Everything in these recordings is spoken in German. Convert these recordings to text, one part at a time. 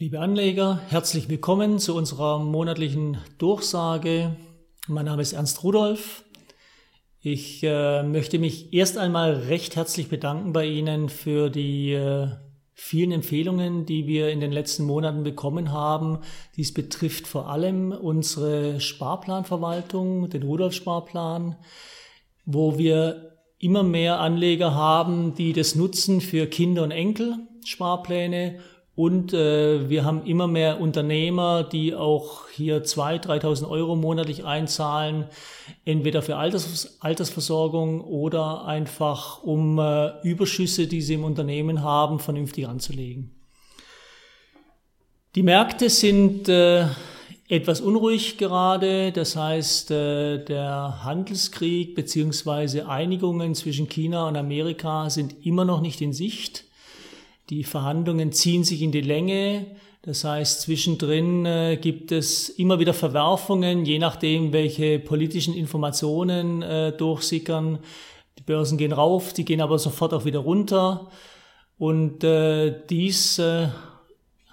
Liebe Anleger, herzlich willkommen zu unserer monatlichen Durchsage. Mein Name ist Ernst Rudolph. Ich äh, möchte mich erst einmal recht herzlich bedanken bei Ihnen für die äh, vielen Empfehlungen, die wir in den letzten Monaten bekommen haben. Dies betrifft vor allem unsere Sparplanverwaltung, den Rudolf-Sparplan, wo wir immer mehr Anleger haben, die das nutzen für Kinder- und Enkel-Sparpläne und äh, wir haben immer mehr Unternehmer, die auch hier 2.000, 3.000 Euro monatlich einzahlen, entweder für Alters, Altersversorgung oder einfach um äh, Überschüsse, die sie im Unternehmen haben, vernünftig anzulegen. Die Märkte sind äh, etwas unruhig gerade. Das heißt, äh, der Handelskrieg beziehungsweise Einigungen zwischen China und Amerika sind immer noch nicht in Sicht. Die Verhandlungen ziehen sich in die Länge. Das heißt, zwischendrin äh, gibt es immer wieder Verwerfungen, je nachdem, welche politischen Informationen äh, durchsickern. Die Börsen gehen rauf, die gehen aber sofort auch wieder runter. Und äh, dies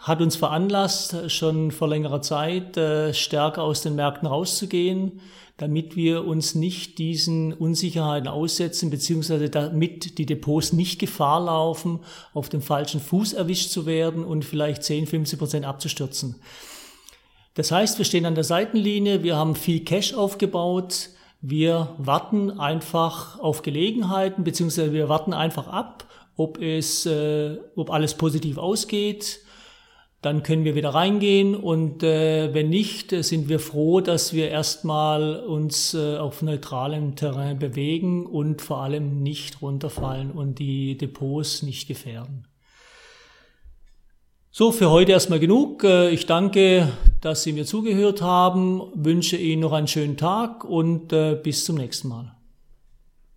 hat uns veranlasst, schon vor längerer Zeit äh, stärker aus den Märkten rauszugehen damit wir uns nicht diesen Unsicherheiten aussetzen, beziehungsweise damit die Depots nicht Gefahr laufen, auf dem falschen Fuß erwischt zu werden und vielleicht 10, 15 Prozent abzustürzen. Das heißt, wir stehen an der Seitenlinie, wir haben viel Cash aufgebaut, wir warten einfach auf Gelegenheiten, beziehungsweise wir warten einfach ab, ob es, äh, ob alles positiv ausgeht dann können wir wieder reingehen und äh, wenn nicht, äh, sind wir froh, dass wir erstmal uns äh, auf neutralem Terrain bewegen und vor allem nicht runterfallen und die Depots nicht gefährden. So, für heute erstmal genug. Äh, ich danke, dass Sie mir zugehört haben, wünsche Ihnen noch einen schönen Tag und äh, bis zum nächsten Mal.